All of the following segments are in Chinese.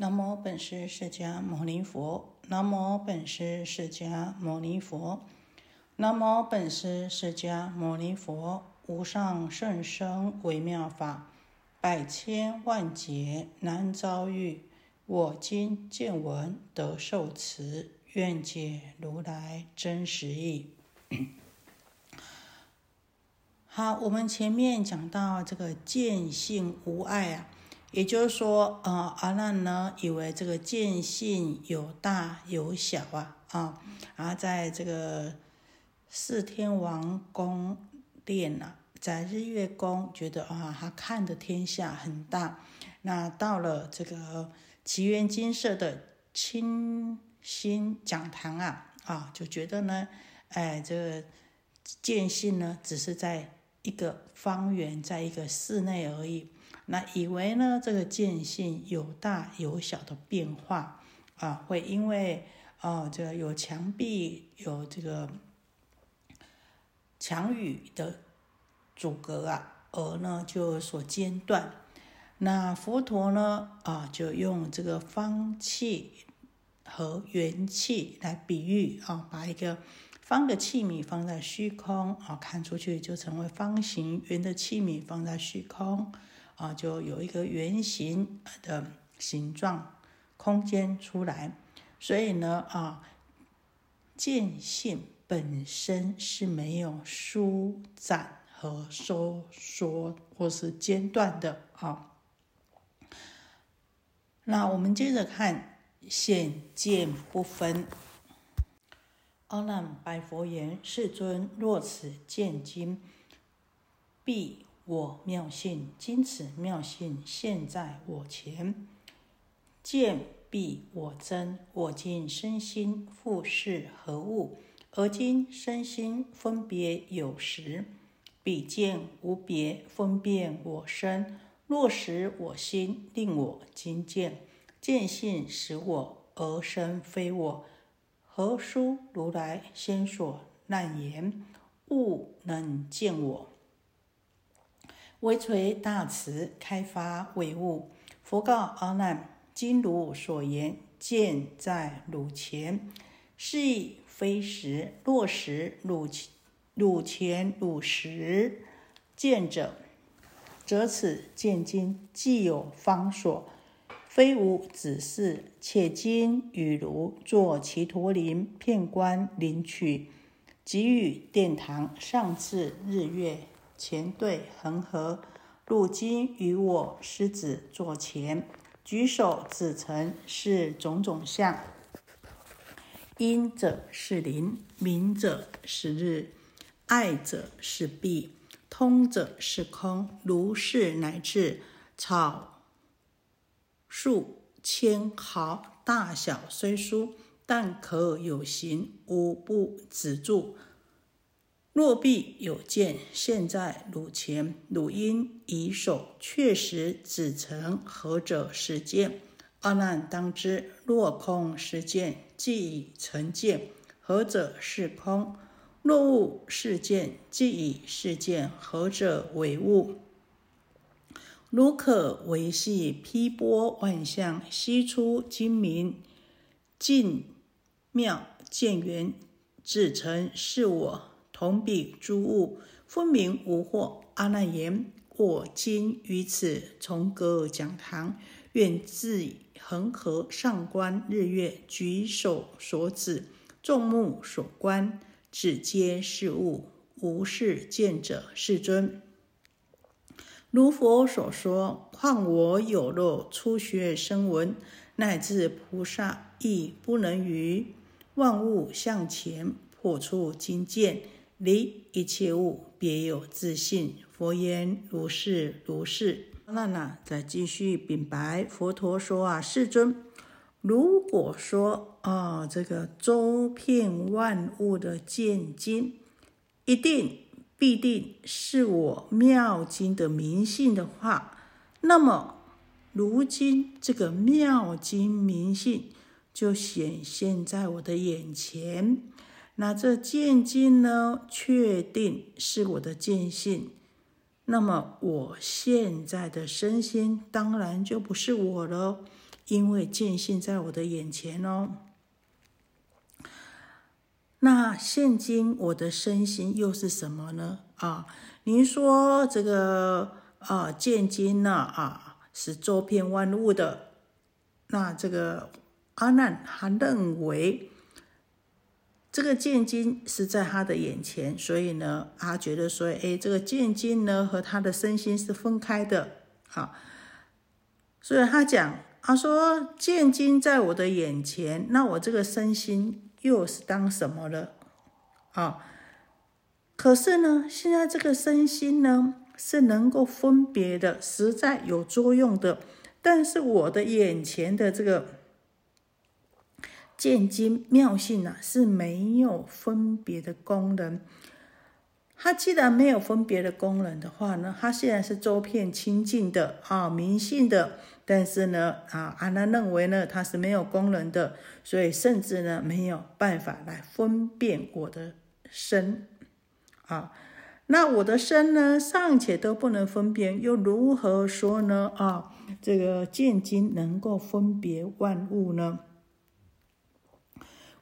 南无本师释迦牟尼佛。南无本师释迦牟尼佛。南无本师释迦牟尼佛。无上甚深微妙法，百千万劫难遭遇。我今见闻得受持，愿解如来真实义。好，我们前面讲到这个见性无碍啊。也就是说，呃，阿难呢，以为这个见性有大有小啊，啊，然后在这个四天王宫殿呐，在日月宫，觉得啊，他看的天下很大。那到了这个奇缘金色的清心讲堂啊，啊，就觉得呢，哎，这个见性呢，只是在一个方圆，在一个室内而已。那以为呢，这个见性有大有小的变化啊，会因为哦，这个有墙壁有这个墙宇的阻隔啊，而呢就所间断。那佛陀呢啊，就用这个方器和圆器来比喻啊，把一个方的器皿放在虚空啊，看出去就成为方形；圆的器皿放在虚空。啊，就有一个圆形的形状空间出来，所以呢，啊，见性本身是没有舒展和收缩或是间断的啊。那我们接着看显见不分。阿难白佛言：“世尊，若此见经，必。”我妙性，今此妙性现在我前，见必我真。我今身心复是何物？而今身心分别有时，彼见无别，分辨我身。若识我心，令我今见，见性使我，而身非我。何殊如来先所难言，物能见我？微垂大慈，开发唯物。佛告阿难：今如所言，见在汝前，是亦非实。若实汝汝前汝实见者，则此见经既有方所，非无子嗣。且今与如作其陀林，片观林曲，给予殿堂，上至日月。前对恒河，如今与我狮子坐前，举手指成是种种相。阴者是灵，明者是日，爱者是弊，通者是空。如是乃至草树千毫大小虽疏，但可有形，无不止住。若必有见，现在汝前，汝应以手确实指成何者是见？阿难当知，若空是见，即已成见；何者是空？若物是见，即已是见；何者为物？如可维系披波万象，悉出精明尽妙见缘，指成是我。同彼诸物，分明无惑。阿难言：我今于此重阁讲堂，愿自恒河上观日月，举手所指，众目所观，指皆是物，无是见者。世尊，如佛所说，况我有若初学声闻，乃至菩萨，亦不能于万物向前破除经见。离一切物，别有自信。佛言：如是如是。那呢？再继续禀白佛陀说啊，世尊，如果说啊，这个周遍万物的见经，一定必定是我妙经的明性的话，那么如今这个妙经明性就显现在我的眼前。那这见经呢，确定是我的见性，那么我现在的身心当然就不是我了，因为见性在我的眼前哦。那现今我的身心又是什么呢？啊，您说这个啊，见金呢啊，是周遍万物的。那这个阿难他认为。这个剑经是在他的眼前，所以呢，他觉得说，哎，这个剑经呢和他的身心是分开的，好，所以他讲，他说剑经在我的眼前，那我这个身心又是当什么了？啊，可是呢，现在这个身心呢是能够分别的，实在有作用的，但是我的眼前的这个。见经妙性啊是没有分别的功能。它既然没有分别的功能的话呢，它虽然是周遍清净的啊，明性的。但是呢，啊，阿难认为呢，它是没有功能的，所以甚至呢没有办法来分辨我的身啊。那我的身呢尚且都不能分辨，又如何说呢？啊，这个见经能够分别万物呢？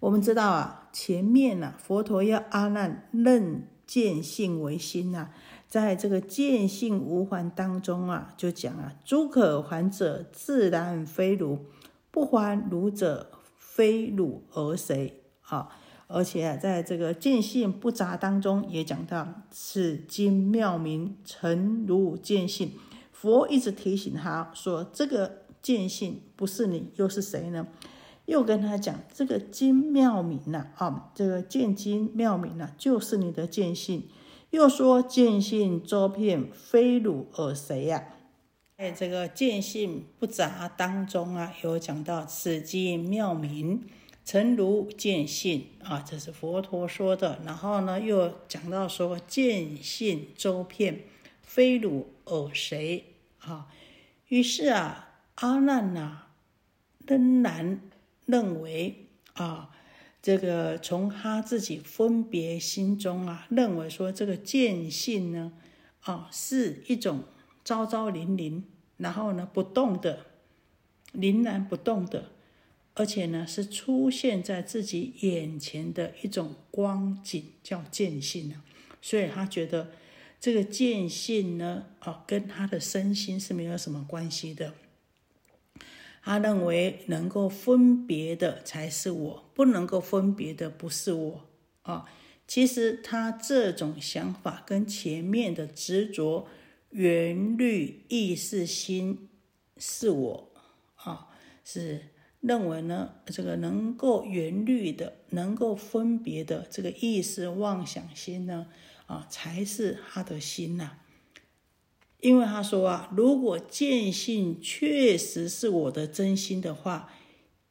我们知道啊，前面呢，佛陀要阿难认见性为心呐，在这个见性无还当中啊，就讲啊，诸可还者自然非汝，不还汝者非汝而谁啊？而且啊在这个见性不杂当中也讲到，此经妙名诚如见性。佛一直提醒他说，这个见性不是你，又是谁呢？又跟他讲这个金妙明呐，啊，这个见金妙明呐，就是你的见性。又说见性周遍，非汝而谁呀？在这个见性不杂当中啊，有讲到此经妙明，诚如见性啊，这是佛陀说的。然后呢，又讲到说见性周遍，非汝而谁啊？于是啊，阿难呐，仍然。认为啊，这个从他自己分别心中啊，认为说这个见性呢，啊，是一种昭昭灵灵，然后呢不动的，凛然不动的，而且呢是出现在自己眼前的一种光景，叫见性啊。所以他觉得这个见性呢，啊，跟他的身心是没有什么关系的。他认为能够分别的才是我，不能够分别的不是我啊。其实他这种想法跟前面的执着缘虑意识心是我啊，是认为呢这个能够缘虑的、能够分别的这个意识妄想心呢啊，才是他的心呐。因为他说啊，如果见性确实是我的真心的话，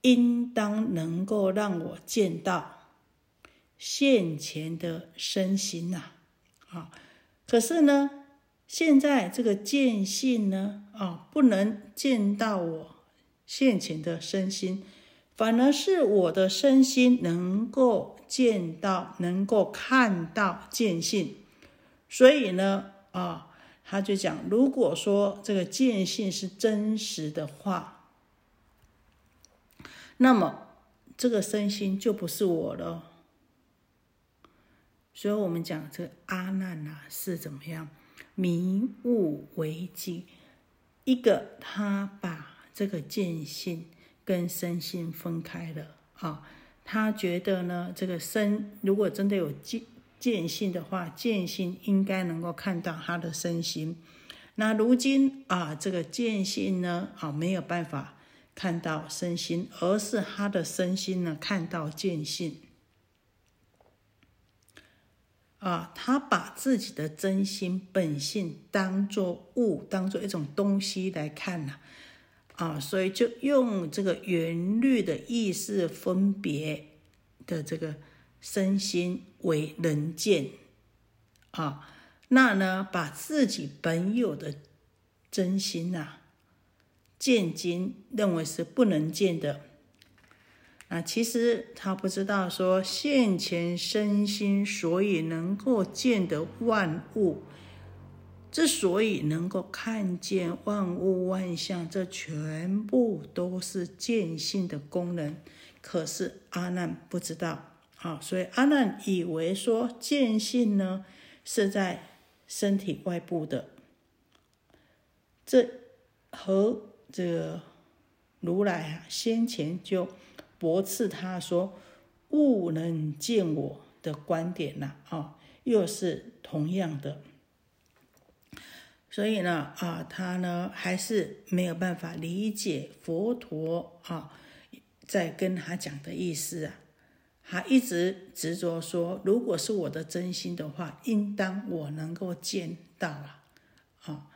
应当能够让我见到现前的身心呐，啊，可是呢，现在这个见性呢，啊，不能见到我现前的身心，反而是我的身心能够见到，能够看到见性，所以呢，啊。他就讲，如果说这个见性是真实的话，那么这个身心就不是我了。所以，我们讲这个阿难呐是怎么样迷雾为境，一个他把这个见性跟身心分开了啊，他觉得呢，这个身如果真的有见。见性的话，见性应该能够看到他的身心。那如今啊，这个见性呢，啊没有办法看到身心，而是他的身心呢看到见性。啊，他把自己的真心本性当做物，当做一种东西来看了。啊，所以就用这个圆律的意识分别的这个。身心为人见，啊，那呢，把自己本有的真心呐，见经认为是不能见的，啊，其实他不知道说现前身心所以能够见得万物，之所以能够看见万物万象，这全部都是见性的功能。可是阿难不知道，啊，所以阿难以为说见性呢是在身体外部的。这和这个如来啊先前就驳斥他说“物能见我”的观点呐，啊，又是同样的。所以呢，啊，他呢还是没有办法理解佛陀啊在跟他讲的意思啊，他一直执着说，如果是我的真心的话，应当我能够见到啊，啊。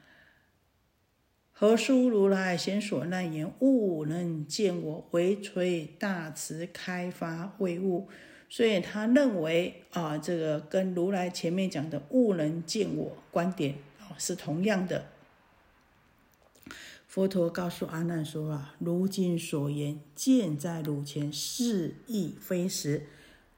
何书如来先所难言，悟能见我，唯垂大慈开发为物。所以他认为啊，这个跟如来前面讲的悟能见我观点啊是同样的。佛陀告诉阿难说啊，如今所言见在汝前，是亦非实。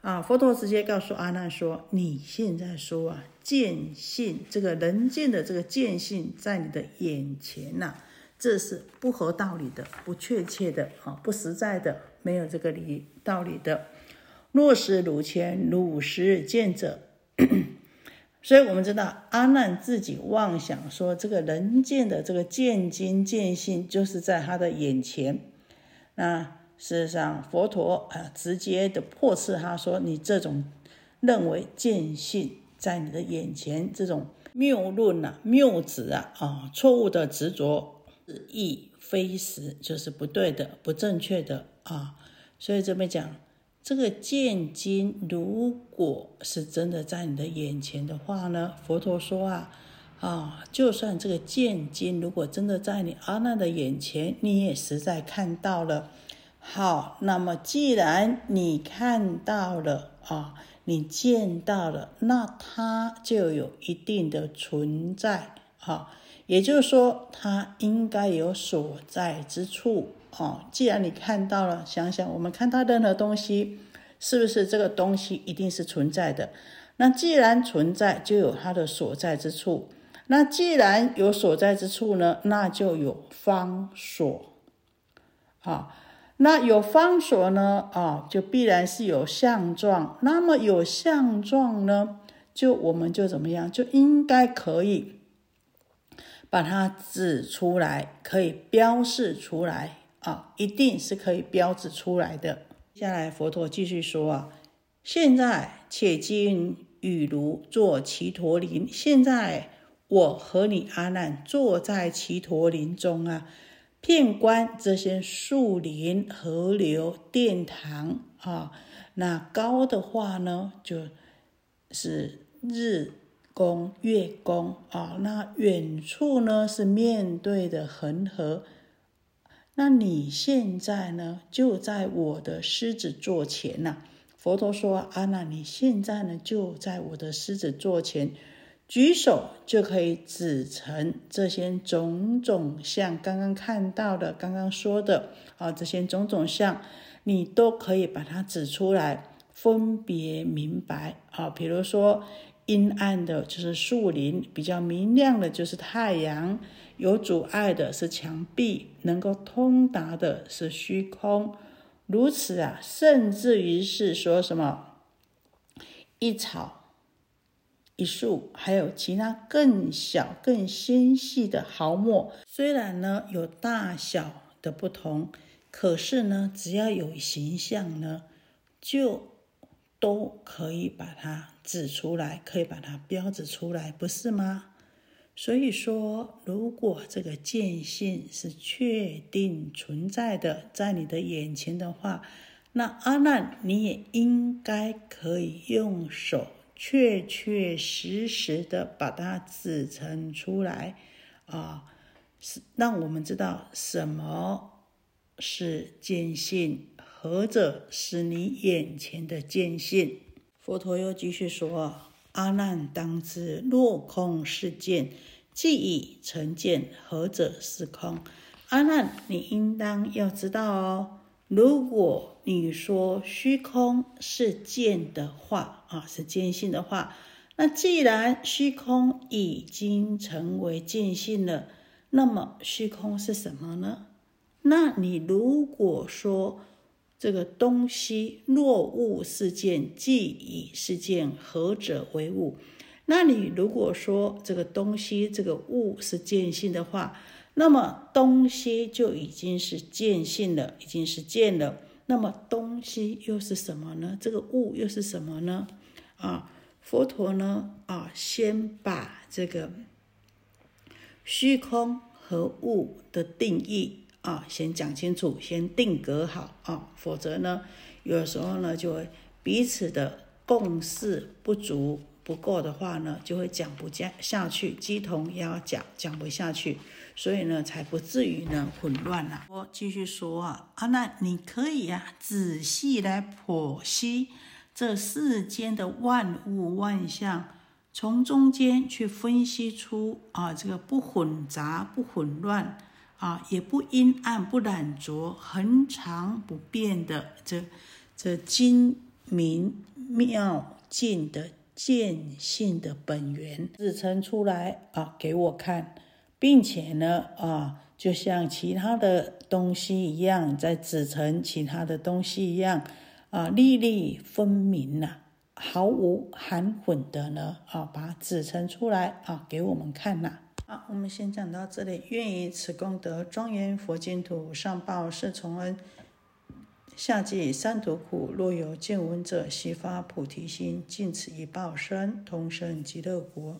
啊，佛陀直接告诉阿难说，你现在说啊。见性，这个人见的这个见性在你的眼前呐，这是不合道理的，不确切的啊，不实在的，没有这个理道理的。若是汝前汝实见者，所以我们知道阿难自己妄想说，这个人见的这个见经见性就是在他的眼前。那事实上，佛陀啊，直接的破斥他说，你这种认为见性。在你的眼前，这种谬论啊、谬执啊、啊错误的执着，是亦非实，就是不对的、不正确的啊。所以这边讲，这个见经，如果是真的在你的眼前的话呢，佛陀说啊，啊，就算这个见经如果真的在你阿难的眼前，你也实在看到了。好，那么既然你看到了啊。你见到了，那它就有一定的存在，哈，也就是说，它应该有所在之处，哦。既然你看到了，想想我们看到任何东西，是不是这个东西一定是存在的？那既然存在，就有它的所在之处。那既然有所在之处呢，那就有方所，啊。那有方所呢？啊，就必然是有相状。那么有相状呢，就我们就怎么样，就应该可以把它指出来，可以标示出来啊，一定是可以标志出来的。接下来佛陀继续说啊，现在且今雨如坐齐陀林，现在我和你阿难坐在齐陀林中啊。片观这些树林、河流、殿堂啊，那高的话呢，就是日宫、月宫啊。那远处呢是面对的恒河。那你现在呢，就在我的狮子座前呐。佛陀说：“阿难，你现在呢，就在我的狮子座前。”举手就可以指成这些种种像，刚刚看到的，刚刚说的啊，这些种种像，你都可以把它指出来，分别明白啊。比如说，阴暗的就是树林，比较明亮的就是太阳，有阻碍的是墙壁，能够通达的是虚空。如此啊，甚至于是说什么一草。一树，还有其他更小、更纤细的毫末，虽然呢有大小的不同，可是呢，只要有形象呢，就都可以把它指出来，可以把它标志出来，不是吗？所以说，如果这个见性是确定存在的，在你的眼前的话，那阿难你也应该可以用手。确确实实的把它指成出来，啊，是让我们知道什么是见性，何者是你眼前的见性。佛陀又继续说：“阿难当知，若空是见，既已成见，何者是空？”阿难，你应当要知道哦。如果你说虚空是见的话，啊，是见性的话，那既然虚空已经成为见性了，那么虚空是什么呢？那你如果说这个东西若物是见，即以是见，何者为物？那你如果说这个东西这个物是见性的话，那么东西就已经是见性了，已经是见了。那么东西又是什么呢？这个物又是什么呢？啊，佛陀呢？啊，先把这个虚空和物的定义啊，先讲清楚，先定格好啊，否则呢，有时候呢，就会彼此的共识不足不够的话呢，就会讲不下下去，鸡同鸭讲，讲不下去。所以呢，才不至于呢混乱了。我继续说啊，啊，那你可以呀仔细来剖析这世间的万物万象，从中间去分析出啊这个不混杂、不混乱啊，也不阴暗、不染浊、恒常不变的这这精明妙境的见性的本源，指成出来啊，给我看。并且呢，啊，就像其他的东西一样，在指成其他的东西一样，啊，粒粒分明呐，毫无含混的呢，啊，把指成出来啊，给我们看呐。我们先讲到这里。愿以此功德，庄严佛净土，上报四重恩，下济三途苦。若有见闻者，悉发菩提心，尽此一报身，同生极乐国。